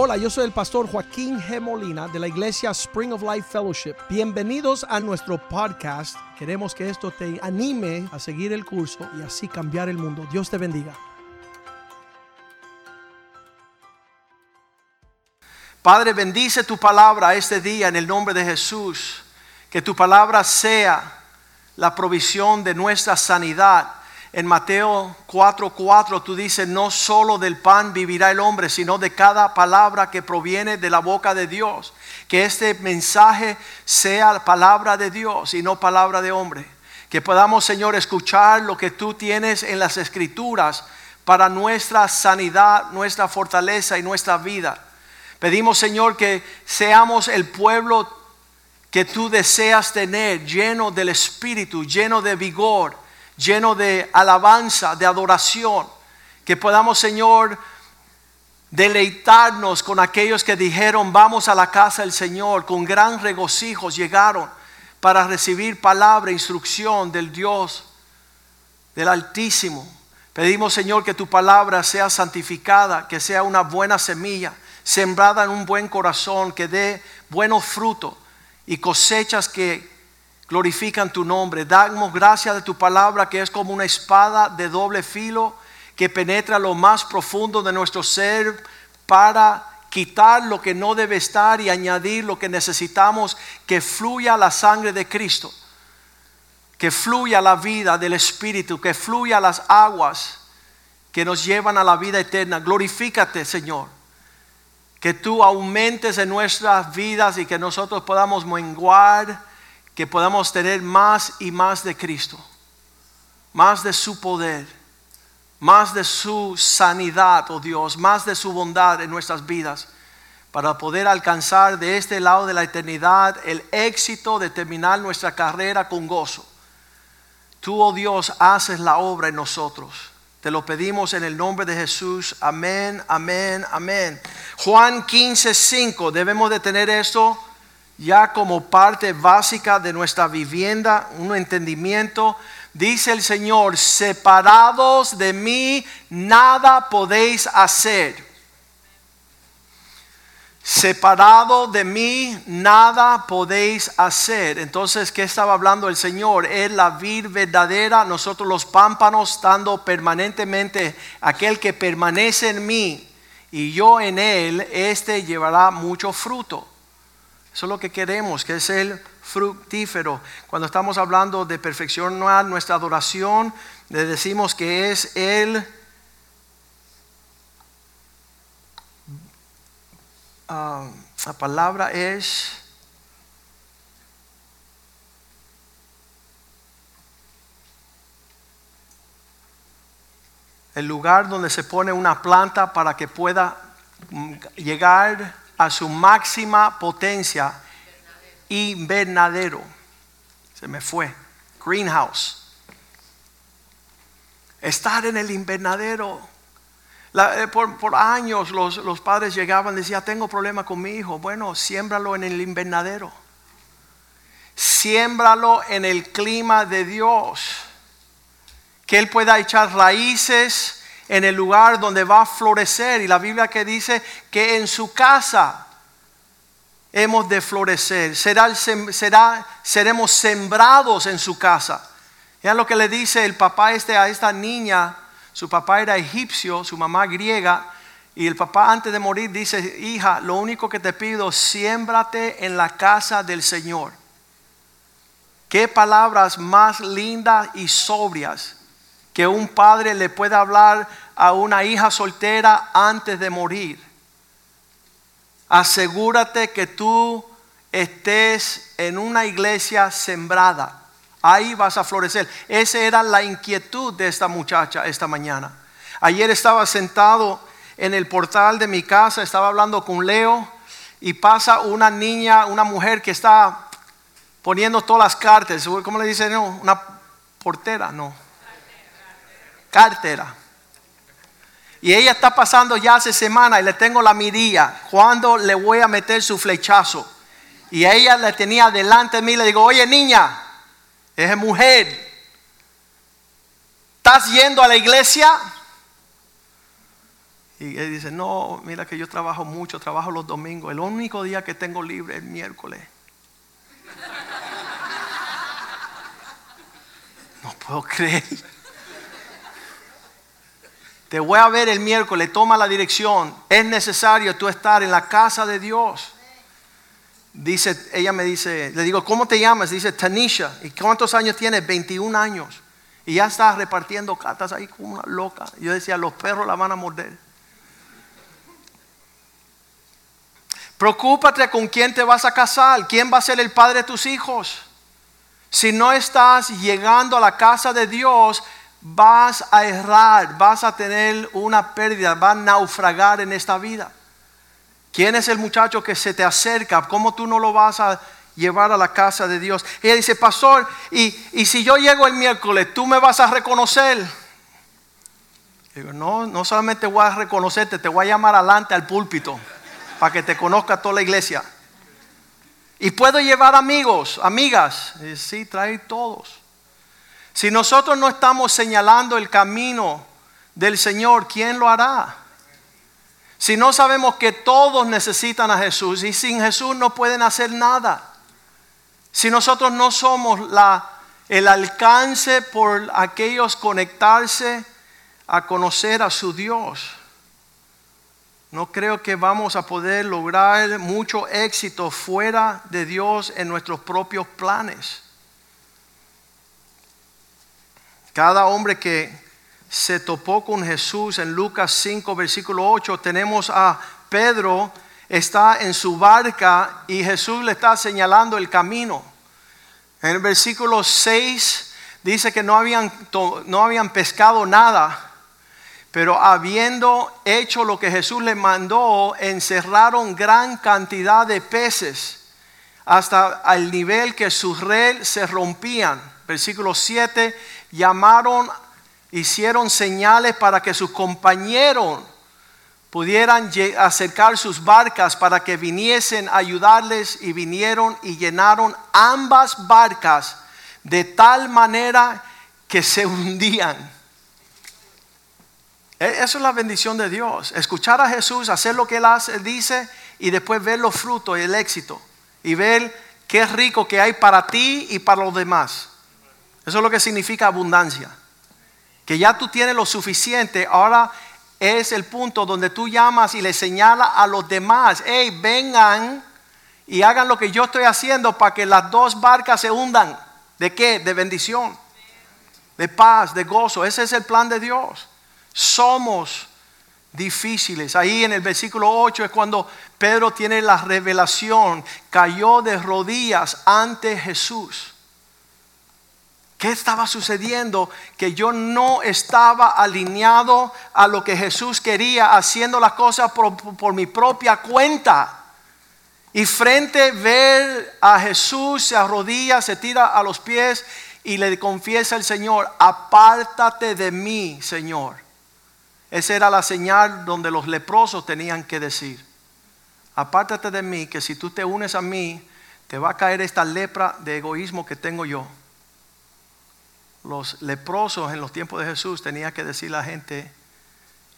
Hola, yo soy el pastor Joaquín G. Molina de la iglesia Spring of Life Fellowship. Bienvenidos a nuestro podcast. Queremos que esto te anime a seguir el curso y así cambiar el mundo. Dios te bendiga. Padre, bendice tu palabra este día en el nombre de Jesús. Que tu palabra sea la provisión de nuestra sanidad en Mateo 4:4 tú dices, no solo del pan vivirá el hombre, sino de cada palabra que proviene de la boca de Dios. Que este mensaje sea palabra de Dios y no palabra de hombre. Que podamos, Señor, escuchar lo que tú tienes en las escrituras para nuestra sanidad, nuestra fortaleza y nuestra vida. Pedimos, Señor, que seamos el pueblo que tú deseas tener, lleno del Espíritu, lleno de vigor lleno de alabanza, de adoración. Que podamos, Señor, deleitarnos con aquellos que dijeron, vamos a la casa del Señor, con gran regocijo llegaron para recibir palabra, instrucción del Dios, del Altísimo. Pedimos, Señor, que tu palabra sea santificada, que sea una buena semilla, sembrada en un buen corazón, que dé buenos frutos y cosechas que glorifican tu nombre. Damos gracias de tu palabra que es como una espada de doble filo que penetra lo más profundo de nuestro ser para quitar lo que no debe estar y añadir lo que necesitamos, que fluya la sangre de Cristo, que fluya la vida del Espíritu, que fluya las aguas que nos llevan a la vida eterna. Glorifícate, Señor. Que tú aumentes en nuestras vidas y que nosotros podamos menguar que podamos tener más y más de Cristo, más de su poder, más de su sanidad, oh Dios, más de su bondad en nuestras vidas, para poder alcanzar de este lado de la eternidad el éxito de terminar nuestra carrera con gozo. Tú, oh Dios, haces la obra en nosotros. Te lo pedimos en el nombre de Jesús. Amén, amén, amén. Juan 15, 5. Debemos de tener esto ya como parte básica de nuestra vivienda, un entendimiento. Dice el Señor, separados de mí, nada podéis hacer. Separado de mí, nada podéis hacer. Entonces, ¿qué estaba hablando el Señor? Es la vid verdadera, nosotros los pámpanos, estando permanentemente, aquel que permanece en mí y yo en él, este llevará mucho fruto. Eso es lo que queremos, que es el fructífero. Cuando estamos hablando de perfección nuestra adoración, le decimos que es el ah, la palabra es el lugar donde se pone una planta para que pueda mm, llegar a su máxima potencia invernadero. Se me fue. Greenhouse. Estar en el invernadero. Eh, por, años los, los, padres llegaban y decían, tengo problema con mi hijo. Bueno, siémbralo en el invernadero. Siémbralo en el clima de Dios. Que Él pueda echar raíces en el lugar donde va a florecer. Y la Biblia que dice que en su casa hemos de florecer. Será, seremos sembrados en su casa. Ya lo que le dice el papá este a esta niña. Su papá era egipcio, su mamá griega. Y el papá antes de morir dice, hija, lo único que te pido, siémbrate en la casa del Señor. Qué palabras más lindas y sobrias que un padre le pueda hablar a una hija soltera antes de morir. Asegúrate que tú estés en una iglesia sembrada. Ahí vas a florecer. Esa era la inquietud de esta muchacha esta mañana. Ayer estaba sentado en el portal de mi casa, estaba hablando con Leo y pasa una niña, una mujer que está poniendo todas las cartas. ¿Cómo le dicen? No, una portera, no cartera. Y ella está pasando ya hace semana y le tengo la mirilla. Cuando le voy a meter su flechazo? Y ella le tenía delante de mí. Le digo, oye niña, es mujer. ¿Estás yendo a la iglesia? Y él dice, no, mira que yo trabajo mucho, trabajo los domingos. El único día que tengo libre es el miércoles. No puedo creer. Te voy a ver el miércoles, toma la dirección. Es necesario tú estar en la casa de Dios. Dice, ella me dice, le digo, ¿cómo te llamas? Dice Tanisha. ¿Y cuántos años tienes? 21 años. Y ya estás repartiendo cartas ahí como una loca. Yo decía, los perros la van a morder. Preocúpate con quién te vas a casar, quién va a ser el padre de tus hijos. Si no estás llegando a la casa de Dios, vas a errar, vas a tener una pérdida, vas a naufragar en esta vida. ¿Quién es el muchacho que se te acerca? ¿Cómo tú no lo vas a llevar a la casa de Dios? Ella dice, pastor, y, si yo llego el miércoles, ¿tú me vas a reconocer? No, no solamente voy a reconocerte, te voy a llamar adelante al púlpito para que te conozca toda la iglesia. Y puedo llevar amigos, amigas. Y sí, trae todos. Si nosotros no estamos señalando el camino del Señor, ¿quién lo hará? Si no sabemos que todos necesitan a Jesús y sin Jesús no pueden hacer nada. Si nosotros no somos la, el alcance por aquellos conectarse a conocer a su Dios. No creo que vamos a poder lograr mucho éxito fuera de Dios en nuestros propios planes. Cada hombre que se topó con Jesús en Lucas 5, versículo 8, tenemos a Pedro, está en su barca y Jesús le está señalando el camino. En el versículo 6 dice que no habían, no habían pescado nada pero habiendo hecho lo que Jesús le mandó, encerraron gran cantidad de peces hasta el nivel que sus red se rompían. Versículo 7, llamaron, hicieron señales para que sus compañeros pudieran acercar sus barcas para que viniesen a ayudarles y vinieron y llenaron ambas barcas de tal manera que se hundían. E, eso es la bendición de Dios. Escuchar a Jesús, hacer lo que Él hace, dice, y después ver los frutos y el éxito. Y ver qué rico que hay para ti y para los demás. Eso es lo que significa abundancia. Que ya tú tienes lo suficiente, ahora es el punto donde tú llamas y le señalas a los demás, hey, vengan y hagan lo que yo estoy haciendo para que las dos barcas se hundan. ¿De qué? De bendición, de paz, de gozo. Ese es el plan de Dios somos difíciles. Ahí en el versículo 8 es cuando Pedro tiene la revelación, cayó de rodillas ante Jesús. ¿Qué estaba sucediendo? Que yo no estaba alineado a lo que Jesús quería, haciendo las cosas por, mi propia cuenta. Y frente ver a Jesús, se arrodilla, se tira a los pies y le confiesa al Señor, apártate de mí, Señor esa era la señal donde los leprosos tenían que decir, apártate de mí, que si tú te unes a mí, te va a caer esta lepra de egoísmo que tengo yo. Los leprosos en los tiempos de Jesús tenían que decir a la gente,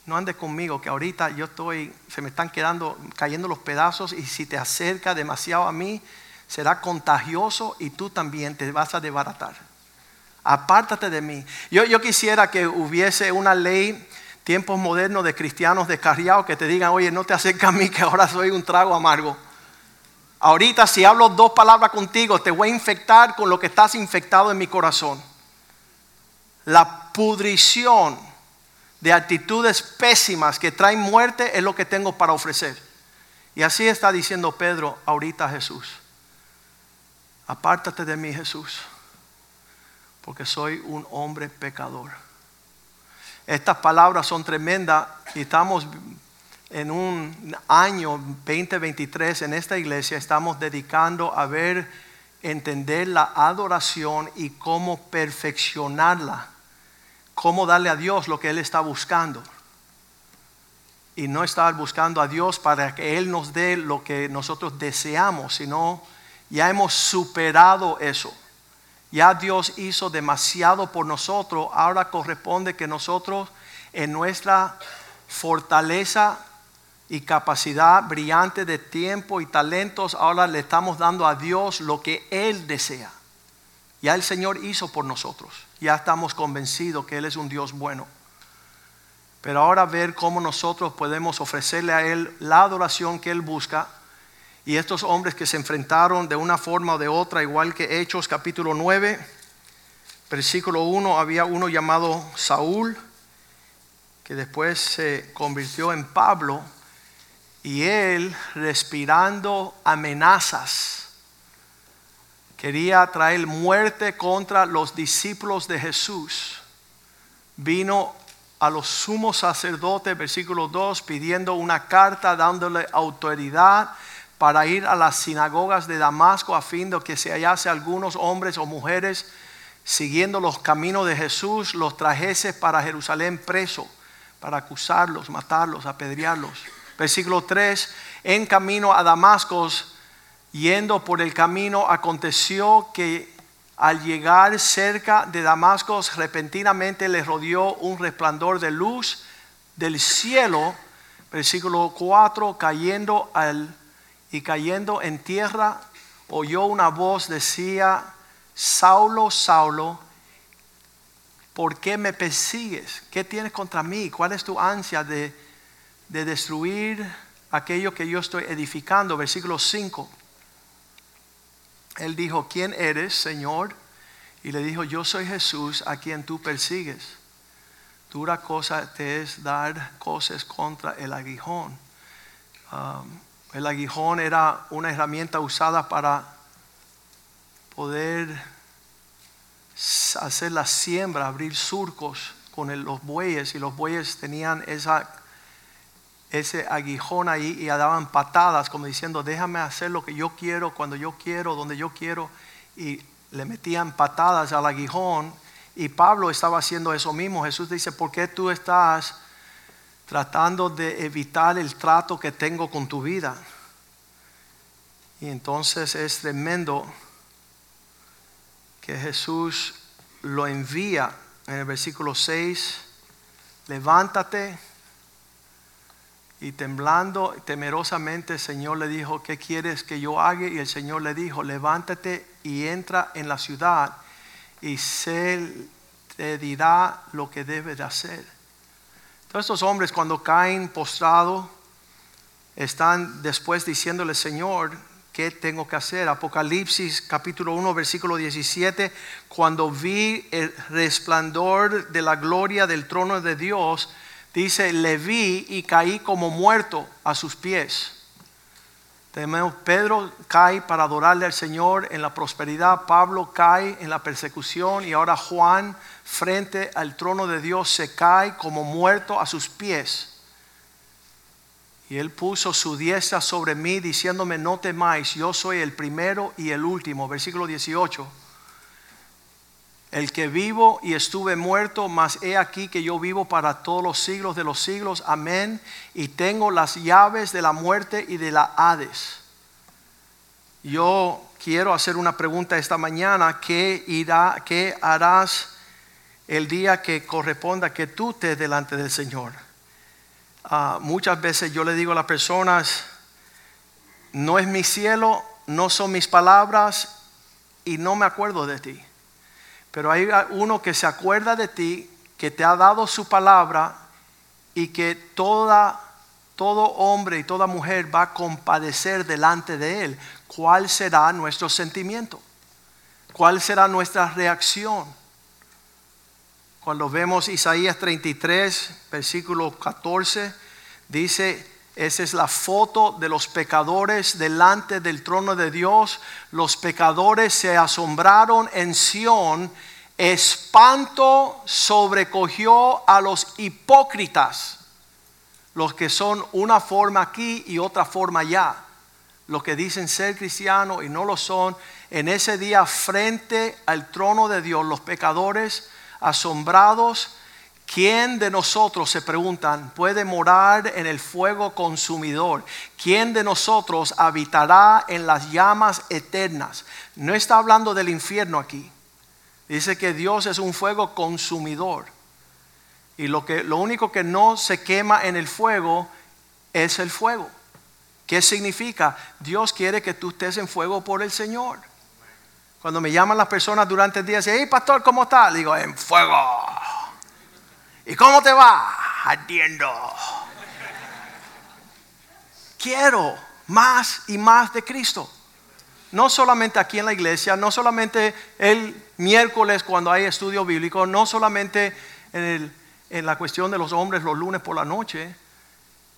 no andes conmigo, que ahorita yo estoy, se me están quedando, cayendo los pedazos y si te acerca demasiado a mí, será contagioso y tú también te vas a desbaratar. Apártate de mí. Yo, yo quisiera que hubiese una ley tiempos modernos de cristianos descarriados que te digan, oye, no te acerques a mí que ahora soy un trago amargo. Ahorita si hablo dos palabras contigo, te voy a infectar con lo que estás infectado en mi corazón. La pudrición de actitudes pésimas que traen muerte es lo que tengo para ofrecer. Y así está diciendo Pedro ahorita Jesús. Apártate de mí, Jesús, porque soy un hombre pecador. Estas palabras son tremendas y estamos en un año 2023 en esta iglesia, estamos dedicando a ver, entender la adoración y cómo perfeccionarla, cómo darle a Dios lo que Él está buscando. Y no estar buscando a Dios para que Él nos dé lo que nosotros deseamos, sino ya hemos superado eso. Ya Dios hizo demasiado por nosotros, ahora corresponde que nosotros en nuestra fortaleza y capacidad brillante de tiempo y talentos, ahora le estamos dando a Dios lo que Él desea. Ya el Señor hizo por nosotros. Ya estamos convencidos que Él es un Dios bueno. Pero ahora ver cómo nosotros podemos ofrecerle a Él la adoración que Él busca. Y estos hombres que se enfrentaron de una forma o de otra, igual que Hechos capítulo 9, versículo 1, había uno llamado Saúl, que después se convirtió en Pablo, y él respirando amenazas, quería traer muerte contra los discípulos de Jesús. Vino a los sumos sacerdotes, versículo 2, pidiendo una carta dándole autoridad para ir a las sinagogas de Damasco a fin de que se hallase algunos hombres o mujeres siguiendo los caminos de Jesús, los trajese para Jerusalén preso, para acusarlos, matarlos, apedrearlos. Versículo 3, en camino a Damasco, yendo por el camino, aconteció que al llegar cerca de Damasco, repentinamente le rodeó un resplandor de luz del cielo. Versículo 4, cayendo al y cayendo en tierra, oyó una voz, decía, Saulo, Saulo, ¿por qué me persigues? ¿Qué tienes contra mí? ¿Cuál es tu ansia de, de destruir aquello que yo estoy edificando? Versículo 5. Él dijo, ¿quién eres, Señor? Y le dijo, yo soy Jesús a quien tú persigues. Dura cosa te es dar cosas contra el aguijón. Um, el aguijón era una herramienta usada para poder hacer la siembra, abrir surcos con los bueyes y los bueyes tenían esa, ese aguijón ahí y daban patadas como diciendo déjame hacer lo que yo quiero, cuando yo quiero, donde yo quiero y le metían patadas al aguijón y Pablo estaba haciendo eso mismo. Jesús dice, ¿por qué tú estás tratando de evitar el trato que tengo con tu vida? Y entonces es tremendo que Jesús lo envía en el versículo 6, levántate y temblando temerosamente el Señor le dijo, ¿qué quieres que yo haga? Y el Señor le dijo, levántate y entra en la ciudad y se te dirá lo que debes de hacer. Todos estos hombres cuando caen postrados están después diciéndole, Señor, ¿Qué tengo que hacer? Apocalipsis capítulo 1 versículo 17, cuando vi el resplandor de la gloria del trono de Dios, dice, le vi y caí como muerto a sus pies. Pedro cae para adorarle al Señor en la prosperidad, Pablo cae en la persecución y ahora Juan frente al trono de Dios se cae como muerto a sus pies. Y él puso su diestra sobre mí diciéndome, no temáis, yo soy el primero y el último. Versículo 18. El que vivo y estuve muerto, mas he aquí que yo vivo para todos los siglos de los siglos. Amén. Y tengo las llaves de la muerte y de la Hades. Yo quiero hacer una pregunta esta mañana. ¿Qué, irá, qué harás el día que corresponda que tú te delante del Señor? Ah, muchas veces yo le digo a las personas, no es mi cielo, no son mis palabras y no me acuerdo de ti. Pero hay uno que se acuerda de ti, que te ha dado su palabra y que toda, todo hombre y toda mujer va a compadecer delante de él. ¿Cuál será nuestro sentimiento? ¿Cuál será nuestra reacción? Cuando vemos Isaías 33, versículo 14, dice, esa es la foto de los pecadores delante del trono de Dios. Los pecadores se asombraron en Sión. Espanto sobrecogió a los hipócritas, los que son una forma aquí y otra forma allá. Los que dicen ser cristianos y no lo son. En ese día frente al trono de Dios, los pecadores asombrados. ¿Quién de nosotros, se preguntan, puede morar en el fuego consumidor? ¿Quién de nosotros habitará en las llamas eternas? No está hablando del infierno aquí. Dice que Dios es un fuego consumidor. Y lo, que, lo único que no se quema en el fuego es el fuego. ¿Qué significa? Dios quiere que tú estés en fuego por el Señor. Cuando me llaman las personas durante el día, dicen, hey pastor, ¿cómo estás? Digo, en fuego. ¿Y cómo te va? Ardiendo. Quiero más y más de Cristo. No solamente aquí en la iglesia, no solamente el miércoles cuando hay estudio bíblico, no solamente en, en la cuestión de los hombres los lunes por la noche,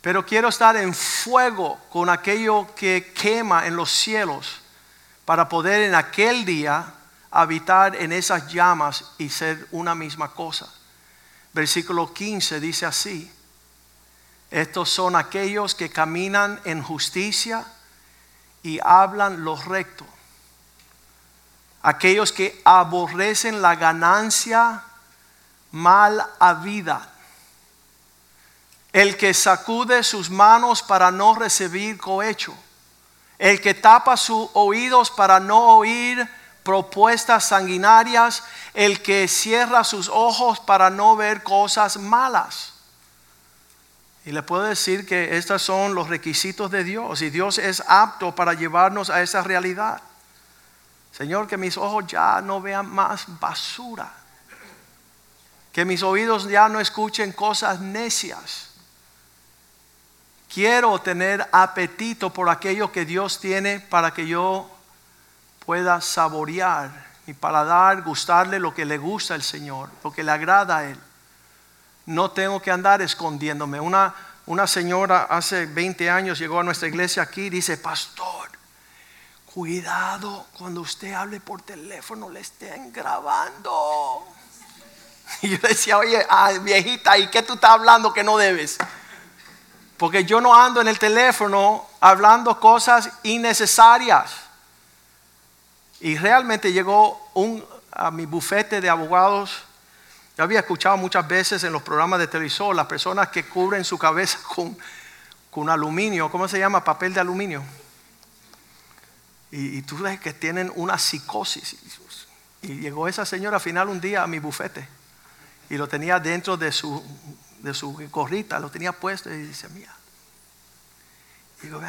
pero quiero estar en fuego con aquello que quema en los cielos para poder en aquel día habitar en esas llamas y ser una misma cosa. Versículo 15 dice así, estos son aquellos que caminan en justicia y hablan lo recto. Aquellos que aborrecen la ganancia mal habida. El que sacude sus manos para no recibir cohecho. El que tapa sus oídos para no oír propuestas sanguinarias. El que cierra sus ojos para no ver cosas malas y le puedo decir que estos son los requisitos de Dios y Dios es apto para llevarnos a esa realidad. Señor, que mis ojos ya no vean más basura. Que mis oídos ya no escuchen cosas necias. Quiero tener apetito por aquello que Dios tiene para que yo pueda saborear mi paladar, gustarle lo que le gusta al Señor, lo que le agrada a Él no tengo que andar escondiéndome. Una, una señora hace 20 años llegó a nuestra iglesia aquí y dice, pastor, cuidado cuando usted hable por teléfono, le estén grabando. Y yo decía, oye, ah, viejita, ¿y qué tú estás hablando que no debes? Porque yo no ando en el teléfono hablando cosas innecesarias. Y realmente llegó un, a mi bufete de abogados yo había escuchado muchas veces en los programas de televisor las personas que cubren su cabeza con, con aluminio, ¿cómo se llama? Papel de aluminio. Y, tú ves que tienen una psicosis. Y llegó esa señora al final un día a mi bufete y lo tenía dentro de su, de su gorrita, lo tenía puesto y dice, mira. Y digo,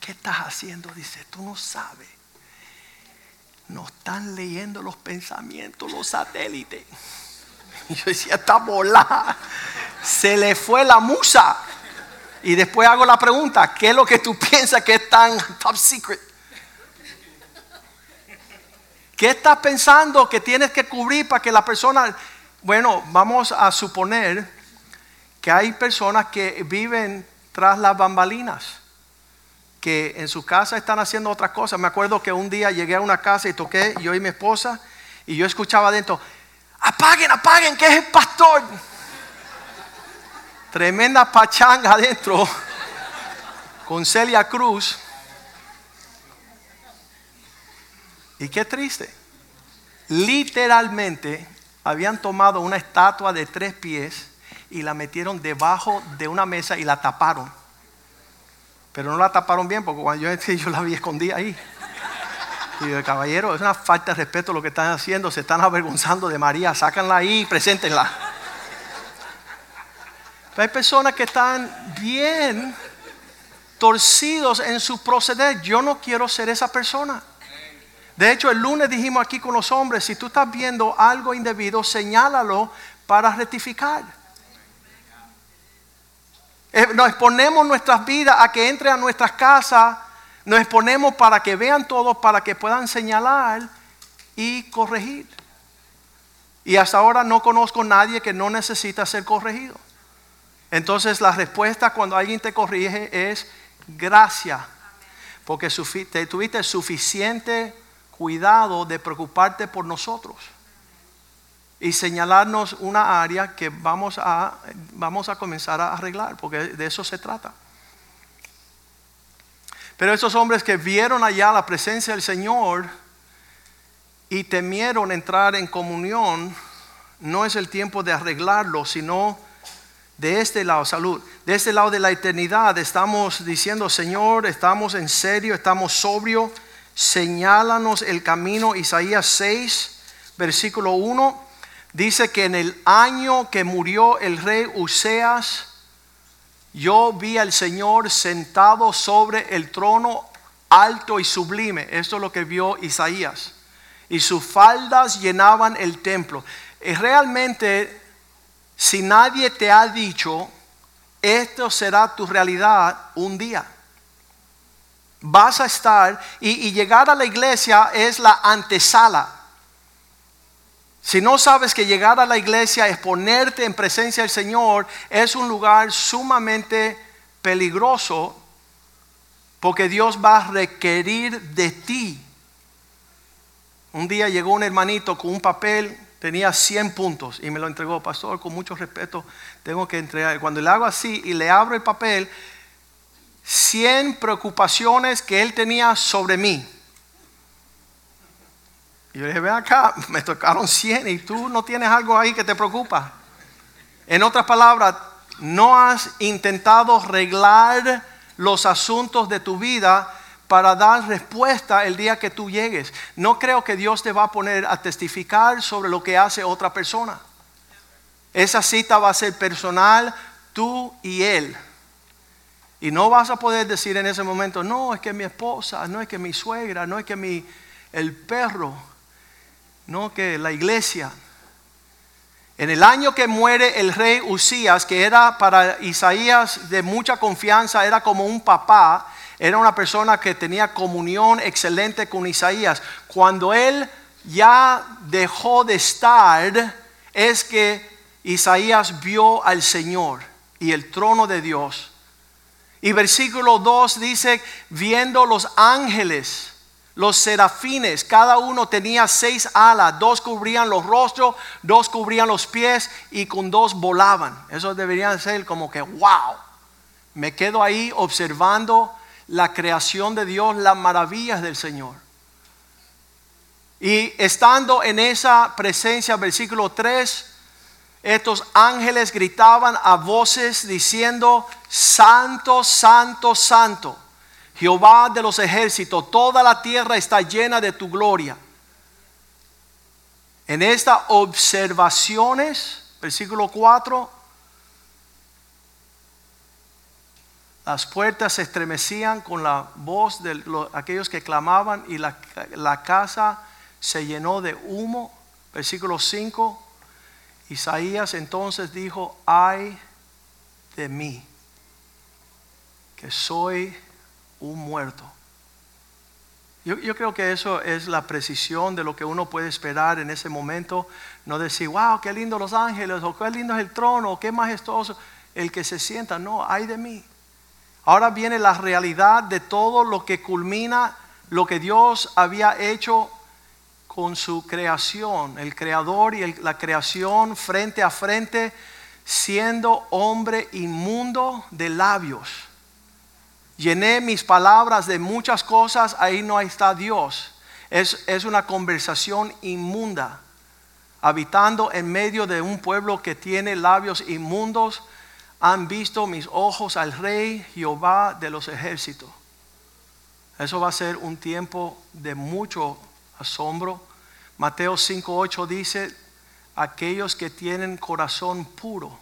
¿qué estás haciendo? Dice, tú no sabes. No están leyendo los pensamientos, los satélites. Y yo decía, está volada. Se le fue la musa. Y después hago la pregunta, ¿qué es lo que tú piensas que es tan top secret? ¿Qué estás pensando que tienes que cubrir para que la persona... Bueno, vamos a suponer que hay personas que viven tras las bambalinas, que en su casa están haciendo otras cosas. Me acuerdo que un día llegué a una casa y toqué, yo y mi esposa, y yo escuchaba adentro, apaguen, apaguen, que es el pastor. Tremenda pachanga adentro con Celia Cruz. Y qué triste. Literalmente habían tomado una estatua de tres pies y la metieron debajo de una mesa y la taparon. Pero no la taparon bien porque cuando yo, yo la vi escondida ahí. Y el caballero, es una falta de respeto lo que están haciendo, se están avergonzando de María, sácanla ahí y preséntenla. hay personas que están bien torcidos en su proceder. Yo no quiero ser esa persona. De hecho, el lunes dijimos aquí con los hombres, si tú estás viendo algo indebido, señálalo para rectificar. Eh, nos exponemos nuestras vidas a que entre a nuestras casas nos exponemos para que vean todos, para que puedan señalar y corregir. Y hasta ahora no conozco a nadie que no necesita ser corregido. Entonces la respuesta cuando alguien te corrige es gracia. Porque te tuviste suficiente cuidado de preocuparte por nosotros. Y señalarnos una área que vamos a, vamos a comenzar a arreglar. Porque de eso se trata. Pero esos hombres que vieron allá la presencia del Señor y temieron entrar en comunión, no es el tiempo de arreglarlo, sino de este lado, salud, de este lado de la eternidad estamos diciendo, Señor, estamos en serio, estamos sobrio, señálanos el camino, Isaías 6, versículo 1, Dice que en el año que murió el rey Useas, yo vi al Señor sentado sobre el trono alto y sublime. Esto es lo que vio Isaías. Y sus faldas llenaban el templo. Y realmente, si nadie te ha dicho, esto será tu realidad un día. Vas a estar y, y llegar a la iglesia es la antesala. Si no sabes que llegar a la iglesia es ponerte en presencia del Señor, es un lugar sumamente peligroso porque Dios va a requerir de ti. Un día llegó un hermanito con un papel, tenía 100 puntos y me lo entregó, pastor, con mucho respeto, tengo que entregar. Cuando le hago así y le abro el papel, 100 preocupaciones que él tenía sobre mí. Y yo le dije, ven acá, me tocaron 100 y tú no tienes algo ahí que te preocupa. En otras palabras, no has intentado arreglar los asuntos de tu vida para dar respuesta el día que tú llegues. No creo que Dios te va a poner a testificar sobre lo que hace otra persona. Esa cita va a ser personal, tú y él. Y no vas a poder decir en ese momento, no, es que mi esposa, no es que mi suegra, no es que mi, el perro, no que la iglesia. En el año que muere el rey Usías, que era para Isaías de mucha confianza, era como un papá, era una persona que tenía comunión excelente con Isaías. Cuando él ya dejó de estar, es que Isaías vio al Señor y el trono de Dios. Y versículo 2 dice, viendo los ángeles los serafines, cada uno tenía seis alas, dos cubrían los rostros, dos cubrían los pies y con dos volaban. Eso debería ser como que, wow, me quedo ahí observando la creación de Dios, las maravillas del Señor. Y estando en esa presencia, versículo 3, estos ángeles gritaban a voces diciendo, Santo, Santo, Santo Jehová de los ejércitos, toda la tierra está llena de tu gloria. En estas observaciones, versículo 4, las puertas se estremecían con la voz de aquellos que clamaban y la, la casa se llenó de humo. Versículo 5, Isaías entonces dijo, ay de mí, que soy un muerto. Yo, creo que eso es la precisión de lo que uno puede esperar en ese momento. No decir, wow, qué lindo los ángeles, o qué lindo es el trono, o qué majestuoso. El que se sienta, no, hay de mí. Ahora viene la realidad de todo lo que culmina lo que Dios había hecho con su creación, el creador y la creación frente a frente, siendo hombre inmundo de labios llené mis palabras de muchas cosas, ahí no está Dios. Es, es, una conversación inmunda, habitando en medio de un pueblo que tiene labios inmundos. Han visto mis ojos al Rey Jehová de los ejércitos. Eso va a ser un tiempo de mucho asombro. Mateo 5:8 dice, aquellos que tienen corazón puro,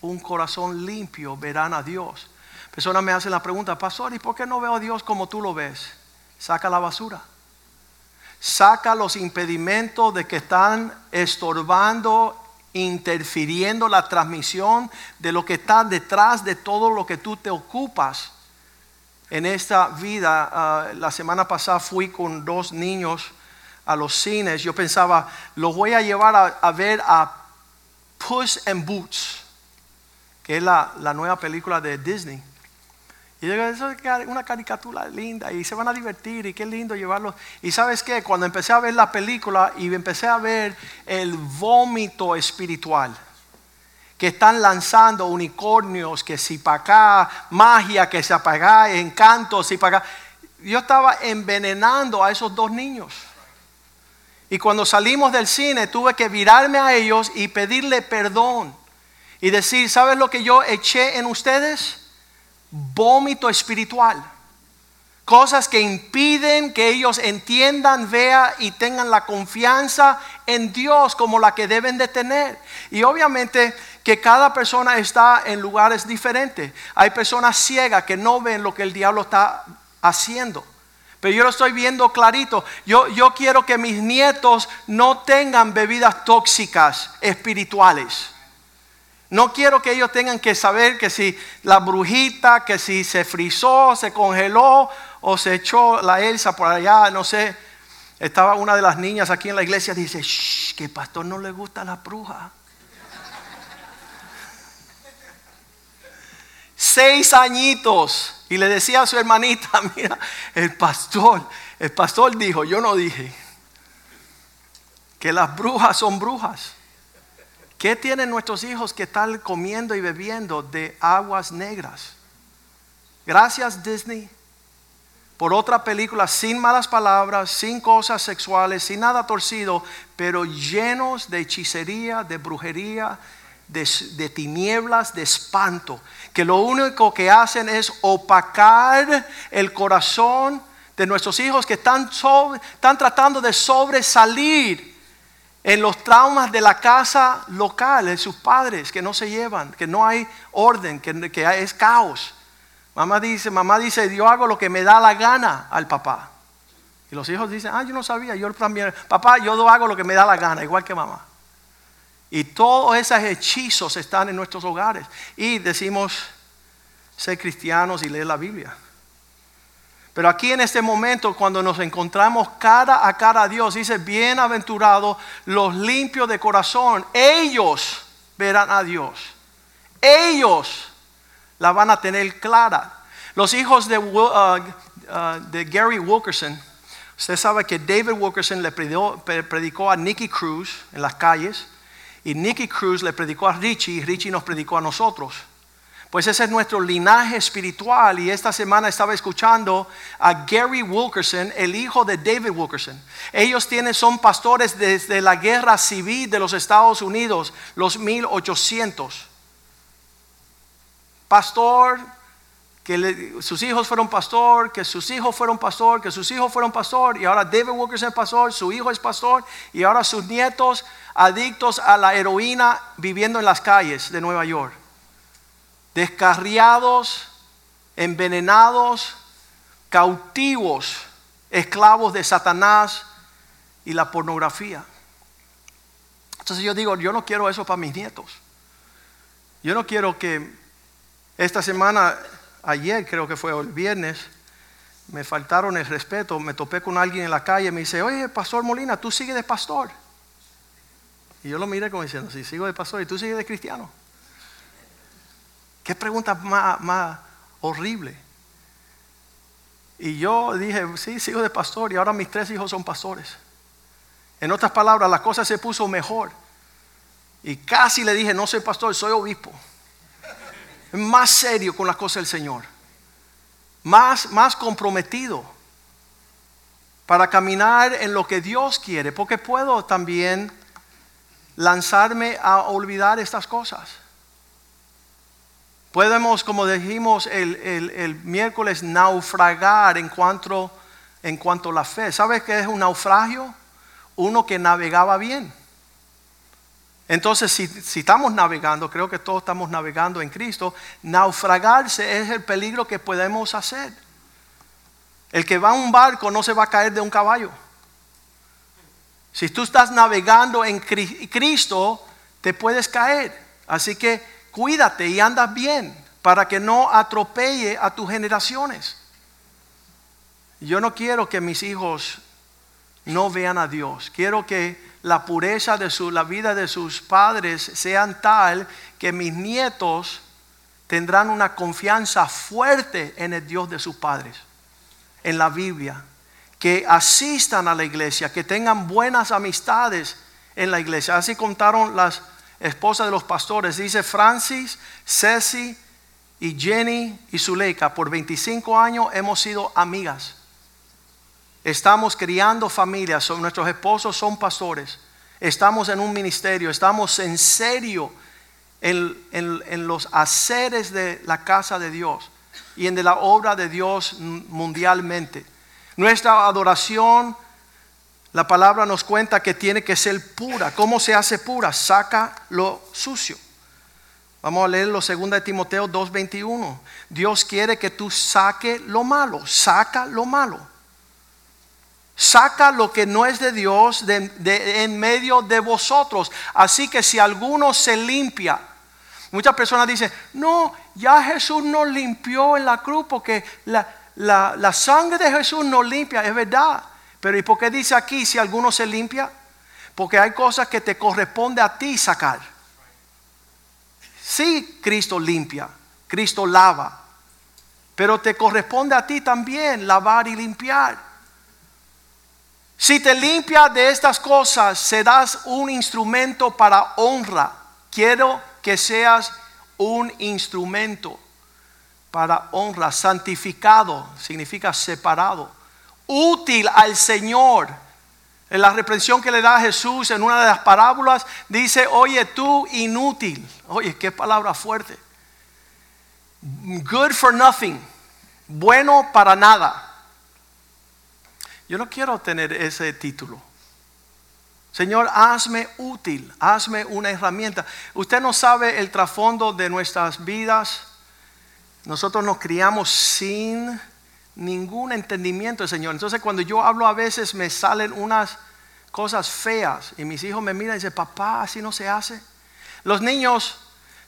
un corazón limpio, verán a Dios. Personas me hacen la pregunta, pastor, ¿y por qué no veo a Dios como tú lo ves? Saca la basura. Saca los impedimentos de que están estorbando, interfiriendo la transmisión de lo que está detrás de todo lo que tú te ocupas en esta vida. Ah, la semana pasada fui con dos niños a los cines. Yo pensaba, los voy a llevar a, ver a Puss and Boots, que es la, la nueva película de Disney. Y digo, eso es una caricatura linda y se van a divertir y qué lindo llevarlo. Y sabes qué, cuando empecé a ver la película y empecé a ver el vómito espiritual, que están lanzando unicornios, que si para acá, magia, que se apaga, encantos, si para acá. Yo estaba envenenando a esos dos niños. Y cuando salimos del cine tuve que virarme a ellos y pedirle perdón. Y decir, ¿sabes lo que yo eché en ustedes? Vómito espiritual. Cosas que impiden que ellos entiendan, vean y tengan la confianza en Dios como la que deben de tener. Y obviamente que cada persona está en lugares diferentes. Hay personas ciegas que no ven lo que el diablo está haciendo. Pero yo lo estoy viendo clarito. Yo, yo quiero que mis nietos no tengan bebidas tóxicas espirituales. No quiero que ellos tengan que saber que si la brujita, que si se frizó, se congeló o se echó la Elsa por allá, no sé. Estaba una de las niñas aquí en la iglesia, dice, Shh, que el pastor no le gusta la bruja. Seis añitos. Y le decía a su hermanita, mira, el pastor, el pastor dijo, yo no dije, que las brujas son brujas. ¿Qué tienen nuestros hijos que están comiendo y bebiendo de aguas negras? Gracias Disney por otra película sin malas palabras, sin cosas sexuales, sin nada torcido, pero llenos de hechicería, de brujería, de, tinieblas, de espanto, que lo único que hacen es opacar el corazón de nuestros hijos que están, están tratando de sobresalir en los traumas de la casa local, de sus padres que no se llevan, que no hay orden, que, es caos. Mamá dice, mamá dice, yo hago lo que me da la gana al papá. Y los hijos dicen, ah, yo no sabía, yo también, papá, yo hago lo que me da la gana, igual que mamá. Y todos esos hechizos están en nuestros hogares. Y decimos ser cristianos y leer la Biblia. Pero aquí en este momento, cuando nos encontramos cara a cara a Dios, dice, bienaventurados los limpios de corazón, ellos verán a Dios. Ellos la van a tener clara. Los hijos de, uh, uh, Gary Wilkerson, usted sabe que David Wilkerson le predicó, a Nicky Cruz en las calles y Nicky Cruz le predicó a Richie y Richie nos predicó a nosotros. Pues ese es nuestro linaje espiritual y esta semana estaba escuchando a Gary Wilkerson, el hijo de David Wilkerson. Ellos tienen, son pastores desde la guerra civil de los Estados Unidos, los 1800 pastor, que sus hijos fueron pastor, que sus hijos fueron pastor, que sus hijos fueron pastor, y ahora David Wilkerson es pastor, su hijo es pastor, y ahora sus nietos adictos a la heroína viviendo en las calles de Nueva York. Descarriados, envenenados, cautivos, esclavos de Satanás y la pornografía. Entonces yo digo, yo no quiero eso para mis nietos. Yo no quiero que esta semana, ayer creo que fue, el viernes, me faltaron el respeto, me topé con alguien en la calle y me dice, oye, Pastor Molina, tú sigues de pastor. Y yo lo miré como diciendo, sí, sigo de pastor y tú sigues de cristiano. Qué pregunta más, horrible. Y yo dije, sí, sigo de pastor y ahora mis tres hijos son pastores. En otras palabras, la cosa se puso mejor. Y casi le dije, no soy pastor, soy obispo más serio con las cosas del Señor, más, más comprometido para caminar en lo que Dios quiere, porque puedo también lanzarme a olvidar estas cosas. Podemos, como dijimos el, miércoles, naufragar en cuanto, en cuanto a la fe. ¿Sabes qué es un naufragio? Uno que navegaba bien. Entonces, si, estamos navegando, creo que todos estamos navegando en Cristo, naufragarse es el peligro que podemos hacer. El que va a un barco no se va a caer de un caballo. Si tú estás navegando en Cristo, te puedes caer. Así que cuídate y andas bien para que no atropelle a tus generaciones. Yo no quiero que mis hijos no vean a Dios. Quiero que la pureza de su, la vida de sus padres sean tal que mis nietos tendrán una confianza fuerte en el Dios de sus padres, en la Biblia, que asistan a la iglesia, que tengan buenas amistades en la iglesia. Así contaron las esposas de los pastores. Dice Francis, Ceci y Jenny y Zuleika, por 25 años hemos sido amigas. Estamos criando familias, nuestros esposos son pastores. Estamos en un ministerio, estamos en serio en, los haceres de la casa de Dios. y en de la obra de Dios mundialmente. Nuestra adoración, la palabra nos cuenta que tiene que ser pura. ¿Cómo se hace pura? Saca lo sucio. Vamos a leer lo 2 de Timoteo 2:21. Dios quiere que tú saque lo malo, saca lo malo. Saca lo que no es de Dios en medio de vosotros. Así que si alguno se limpia, muchas personas dicen, no, ya Jesús nos limpió en la cruz porque la, la sangre de Jesús nos limpia, es verdad. Pero ¿y por qué dice aquí si alguno se limpia? Porque hay cosas que te corresponde a ti sacar. Sí, Cristo limpia, Cristo lava, pero te corresponde a ti también lavar y limpiar. Si te limpia de estas cosas, serás un instrumento para honra. Quiero que seas un instrumento para honra, santificado, significa separado, útil al Señor en la reprensión que le da a Jesús en una de las parábolas, dice, oye tú inútil. Oye, qué palabra fuerte. Good for nothing. Bueno para nada. Yo no quiero tener ese título. Señor, hazme útil, hazme una herramienta. Usted no sabe el trasfondo de nuestras vidas. Nosotros nos criamos sin ningún entendimiento Señor. Entonces cuando yo hablo a veces me salen unas cosas feas y mis hijos me miran y dicen, papá, así no se hace. Los niños,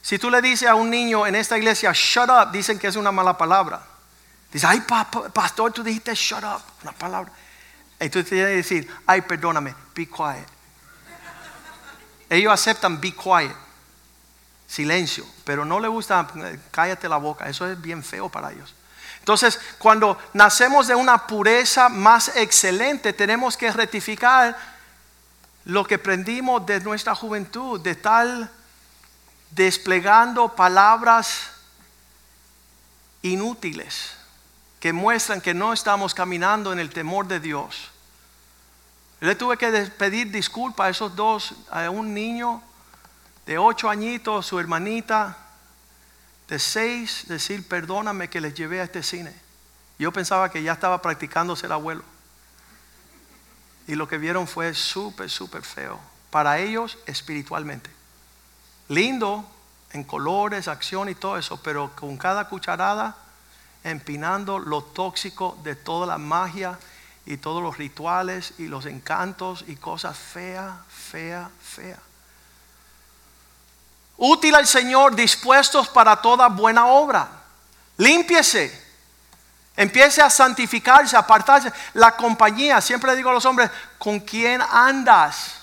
si tú le dices a un niño en esta iglesia, shut up, dicen que es una mala palabra. Dice, ay, pastor, tú dijiste shut up, una palabra. Entonces tienes que decir, ay, perdóname, be quiet. Ellos aceptan be quiet, silencio, pero no le gusta, cállate la boca, eso es bien feo para ellos. Entonces, cuando nacemos de una pureza más excelente, tenemos que rectificar lo que aprendimos de nuestra juventud, de tal desplegando palabras inútiles que muestran que no estamos caminando en el temor de Dios. Le tuve que pedir disculpas a esos dos, a un niño de ocho añitos, su hermanita, de seis decir perdóname que les llevé a este cine. Yo pensaba que ya estaba practicando ser abuelo. Y lo que vieron fue súper, súper feo. Para ellos espiritualmente. Lindo en colores, acción y todo eso, pero con cada cucharada empinando lo tóxico de toda la magia y todos los rituales y los encantos y cosas feas, feas, feas útil al Señor, dispuestos para toda buena obra. Límpiese. Empiece a santificarse, a apartarse. La compañía, siempre digo a los hombres, ¿con quién andas?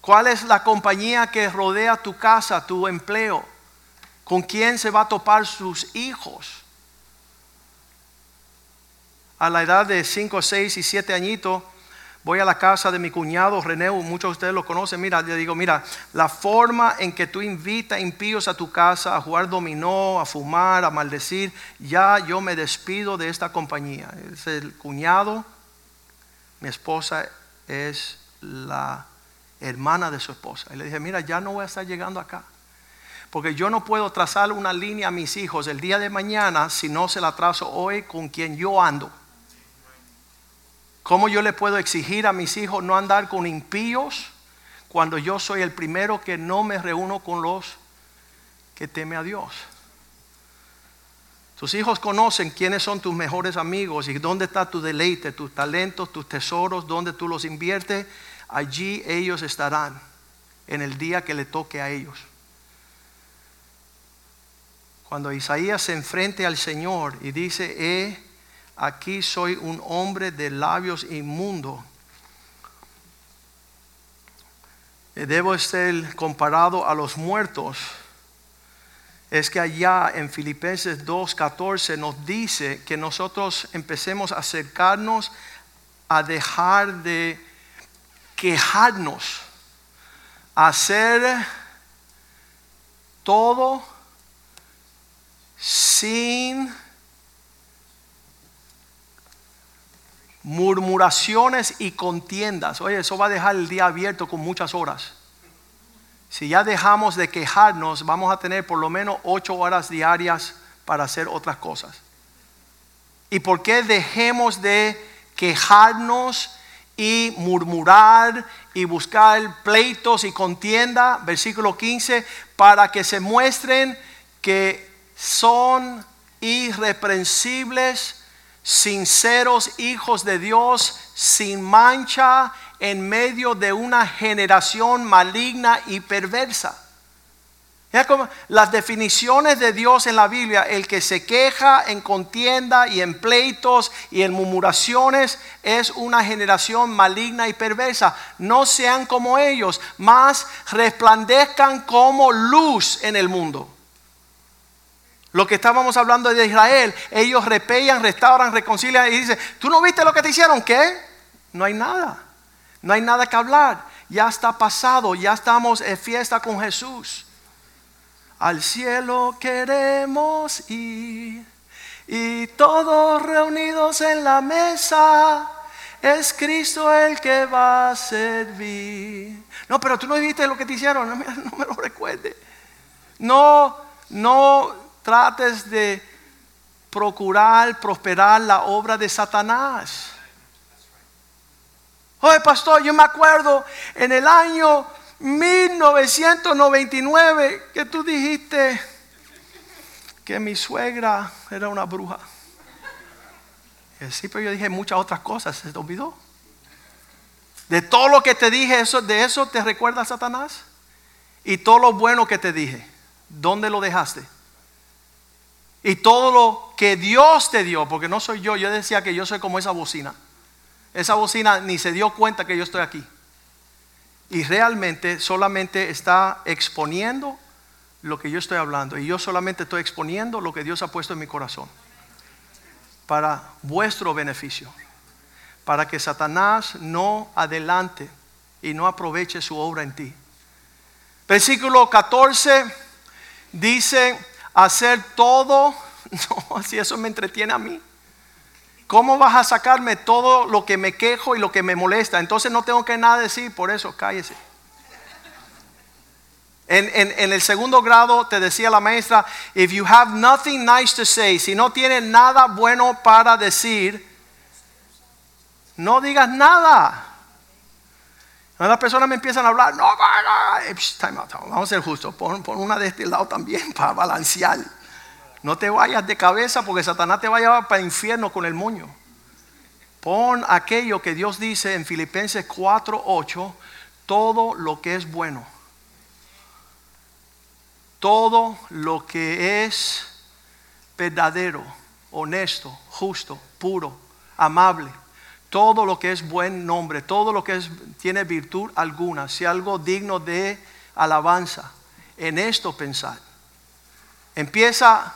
¿Cuál es la compañía que rodea tu casa, tu empleo? ¿Con quién se va a topar sus hijos? A la edad de 5, 6 y 7 añitos, voy a la casa de mi cuñado René, muchos de ustedes lo conocen, mira, le digo, mira, la forma en que tú invitas impíos a tu casa a jugar dominó, a fumar, a maldecir, ya yo me despido de esta compañía. Es el cuñado, mi esposa es la hermana de su esposa. Y le dije, mira, ya no voy a estar llegando acá. Porque yo no puedo trazar una línea a mis hijos el día de mañana si no se la trazo hoy con quien yo ando. ¿Cómo yo le puedo exigir a mis hijos no andar con impíos cuando yo soy el primero que no me reúno con los que teme a Dios? Tus hijos conocen quiénes son tus mejores amigos y dónde está tu deleite, tus talentos, tus tesoros, dónde tú los inviertes. Allí ellos estarán en el día que le toque a ellos. Cuando Isaías se enfrente al Señor y dice, he aquí soy un hombre de labios inmundos. Debo ser comparado a los muertos. Es que allá en Filipenses 2.14 nos dice que nosotros empecemos a acercarnos a dejar de quejarnos, a hacer todo sin murmuraciones y contiendas. Oye, eso va a dejar el día abierto con muchas horas. Si ya dejamos de quejarnos, vamos a tener por lo menos ocho horas diarias para hacer otras cosas. ¿Y por qué dejemos de quejarnos y murmurar y buscar pleitos y contienda? Versículo 15, para que se muestren que son irreprensibles, sinceros hijos de Dios, sin mancha en medio de una generación maligna y perversa como las definiciones de Dios en la Biblia, el que se queja en contienda y en pleitos y en murmuraciones es una generación maligna y perversa. No sean como ellos, más resplandezcan como luz en el mundo. Lo que estábamos hablando de Israel, ellos repellan, restauran, reconcilian y dicen, ¿tú no viste lo que te hicieron? ¿Qué? No hay nada, no hay nada que hablar. Ya está pasado, ya estamos en fiesta con Jesús. Al cielo queremos ir y todos reunidos en la mesa. Es Cristo el que va a servir. No, pero tú no viste lo que te hicieron. No no me lo recuerde. No, no trates de procurar prosperar la obra de Satanás. Oye, pastor, yo me acuerdo en el año 1999 que tú dijiste que mi suegra era una bruja. Sí, pero yo dije muchas otras cosas, se te olvidó. De todo lo que te dije, eso, de eso te recuerda Satanás. Y todo lo bueno que te dije, ¿dónde lo dejaste? Y todo lo que Dios te dio, porque no soy yo, yo decía que yo soy como esa bocina. Esa bocina ni se dio cuenta que yo estoy aquí y realmente solamente está exponiendo lo que yo estoy hablando. Y yo solamente estoy exponiendo lo que Dios ha puesto en mi corazón. Para vuestro beneficio. Para que Satanás no adelante y no aproveche su obra en ti. Versículo 14 dice, hacer todo, no, si eso me entretiene a mí. ¿Cómo vas a sacarme todo lo que me quejo y lo que me molesta? Entonces no tengo que nada decir, por eso cállese. En, en, el segundo grado te decía la maestra, if you have nothing nice to say, si no tienes nada bueno para decir, no digas nada. Las personas me empiezan a hablar, no, vamos a ser justos, pon, pon una de este lado también para balancear. No te vayas de cabeza porque Satanás te va a llevar para el infierno con el moño. Pon aquello que Dios dice en Filipenses 4:8, todo lo que es bueno. Todo lo que es verdadero, honesto, justo, puro, amable. Todo lo que es buen nombre, todo lo que es, tiene virtud alguna, si algo digno de alabanza. En esto pensar. Empieza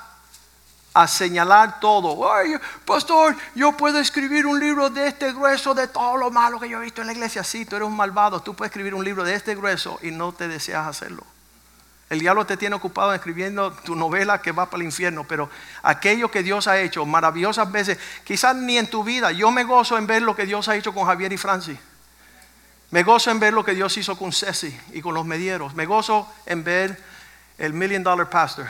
a señalar todo. Ay, pastor, yo puedo escribir un libro de este grueso de todo lo malo que yo he visto en la iglesia. Sí, tú eres un malvado. Tú puedes escribir un libro de este grueso y no te deseas hacerlo. El diablo te tiene ocupado escribiendo tu novela que va para el infierno, pero aquello que Dios ha hecho maravillosas veces, quizás ni en tu vida. Yo me gozo en ver lo que Dios ha hecho con Javier y Francis. Me gozo en ver lo que Dios hizo con Ceci y con los medieros. Me gozo en ver el Million Dollar Pastor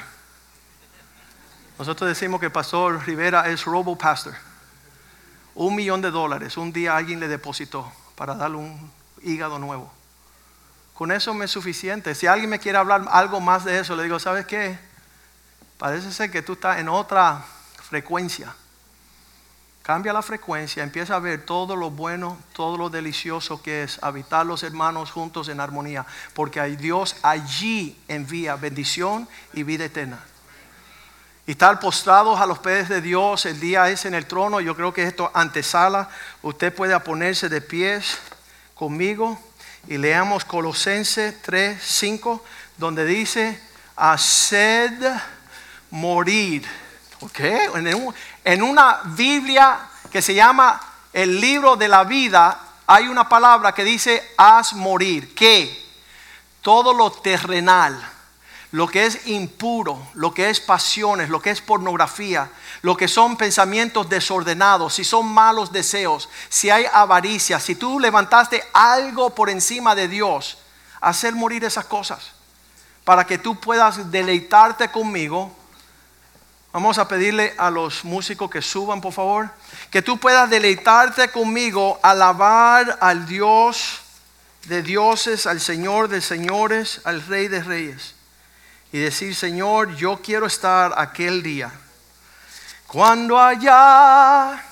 nosotros decimos que el pastor Rivera es robo pastor. Un millón de dólares. Un día alguien le depositó para darle un hígado nuevo. Con eso me es suficiente. Si alguien me quiere hablar algo más de eso, le digo, ¿sabes qué? Parece ser que tú estás en otra frecuencia. Cambia la frecuencia, empieza a ver todo lo bueno, todo lo delicioso que es habitar los hermanos juntos en armonía, porque Dios allí envía bendición y vida eterna y estar postrados a los pies de Dios el día es en el trono. Yo creo que esto antesala. Usted puede ponerse de pies conmigo y leamos Colosenses 3, 5, donde dice, haced morir. ¿Ok? En una Biblia que se llama el libro de la vida, hay una palabra que dice, haz morir. ¿Qué? Todo lo terrenal lo que es impuro, lo que es pasiones, lo que es pornografía, lo que son pensamientos desordenados, si son malos deseos, si hay avaricia, si tú levantaste algo por encima de Dios, hacer morir esas cosas para que tú puedas deleitarte conmigo Vamos a pedirle a los músicos que suban, por favor. Que tú puedas deleitarte conmigo, alabar al Dios de dioses, al Señor de señores, al Rey de reyes. Y decir, Señor, yo quiero estar aquel día. Cuando allá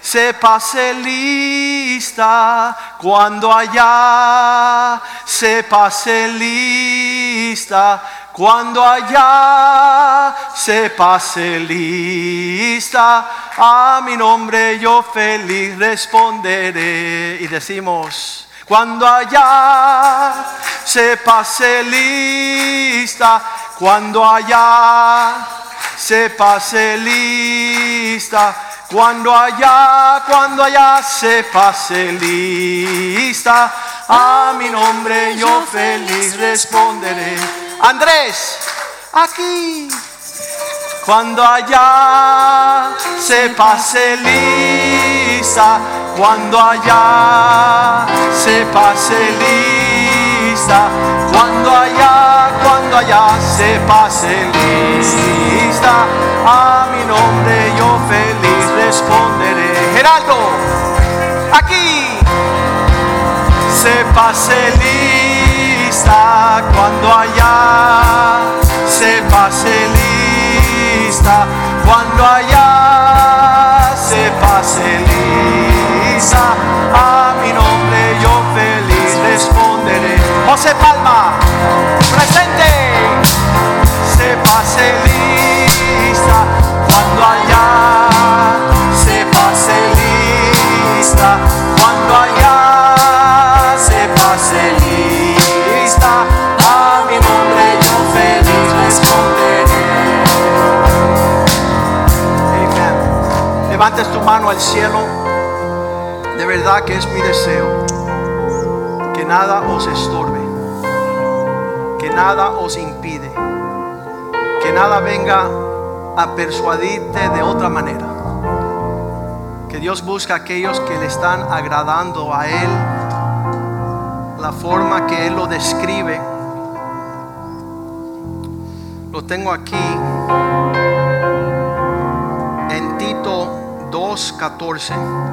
se pase lista, cuando allá se pase lista, cuando allá se pase lista, a mi nombre yo feliz responderé. Y decimos, cuando allá se pase lista, cuando allá se pase lista, cuando allá, cuando allá se pase lista, a mi nombre yo feliz responderé. Andrés, aquí. Cuando allá se pase lista, cuando allá se pase lista, cuando allá, cuando allá se pase lista, a mi nombre yo feliz responderé. Geraldo, aquí se pase lista cuando allá se pase lista cuando allá se pase lista a mi nombre yo feliz responderé. José Palma al cielo de verdad que es mi deseo que nada os estorbe que nada os impide que nada venga a persuadirte de otra manera. Que Dios busca a aquellos que le están agradando a Él, la forma que Él lo describe. Lo tengo aquí 2.14.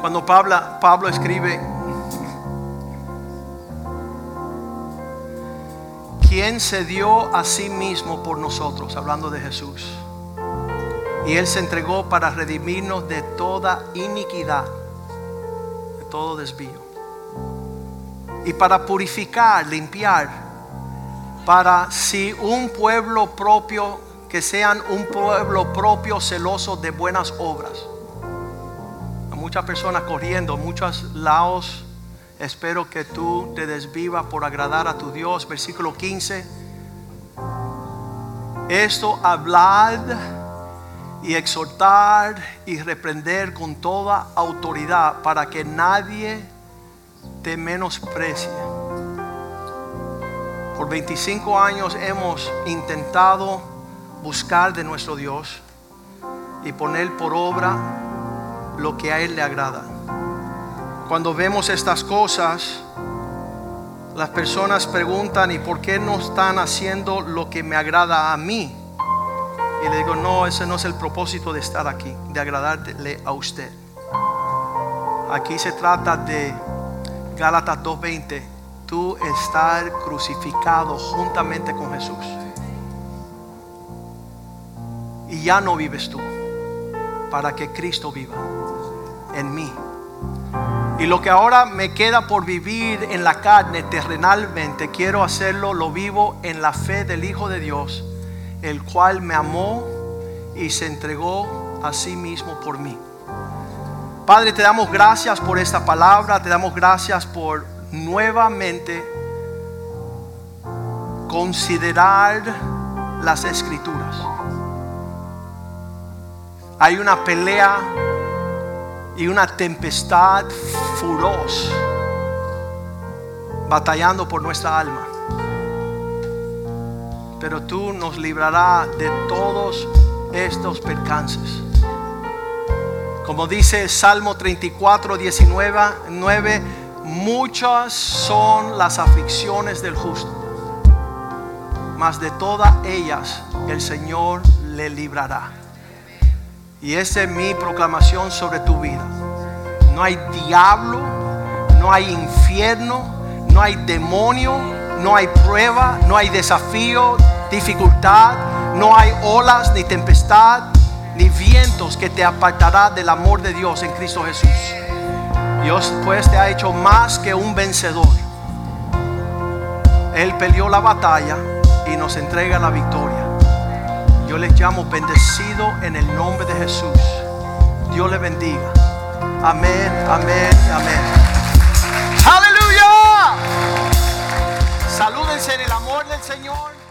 Cuando Pablo, Pablo escribe, quien se dio a sí mismo por nosotros, hablando de Jesús. Y Él se entregó para redimirnos de toda iniquidad, de todo desvío. Y para purificar, limpiar, para si un pueblo propio, que sean un pueblo propio celoso de buenas obras. A muchas personas corriendo, muchos lados Espero que tú te desvivas por agradar a tu Dios. Versículo 15. Esto hablad y exhortar y reprender con toda autoridad para que nadie te menosprecie. Por 25 años hemos intentado buscar de nuestro Dios y poner por obra lo que a Él le agrada. Cuando vemos estas cosas, las personas preguntan, ¿y por qué no están haciendo lo que me agrada a mí? Y le digo, no, ese no es el propósito de estar aquí, de agradarle a usted. Aquí se trata de Gálatas 2.20, tú estar crucificado juntamente con Jesús. Y ya no vives tú, para que Cristo viva en mí. Y lo que ahora me queda por vivir en la carne terrenalmente, quiero hacerlo, lo vivo en la fe del Hijo de Dios, el cual me amó y se entregó a sí mismo por mí. Padre, te damos gracias por esta palabra, te damos gracias por nuevamente considerar las escrituras. Hay una pelea y una tempestad feroz batallando por nuestra alma. Pero tú nos librarás de todos estos percances. Como dice Salmo 34, 19, 9, muchas son las aflicciones del justo. mas de todas ellas el Señor le librará. Y esa es mi proclamación sobre tu vida. No hay diablo, no hay infierno, no hay demonio, no hay prueba, no hay desafío, dificultad, no hay olas ni tempestad, ni vientos que te apartará del amor de Dios en Cristo Jesús. Dios pues te ha hecho más que un vencedor. Él peleó la batalla y nos entrega la victoria. Yo les llamo bendecido en el nombre de Jesús. Dios les bendiga. Amén, amén, amén. Aleluya. Salúdense en el amor del Señor.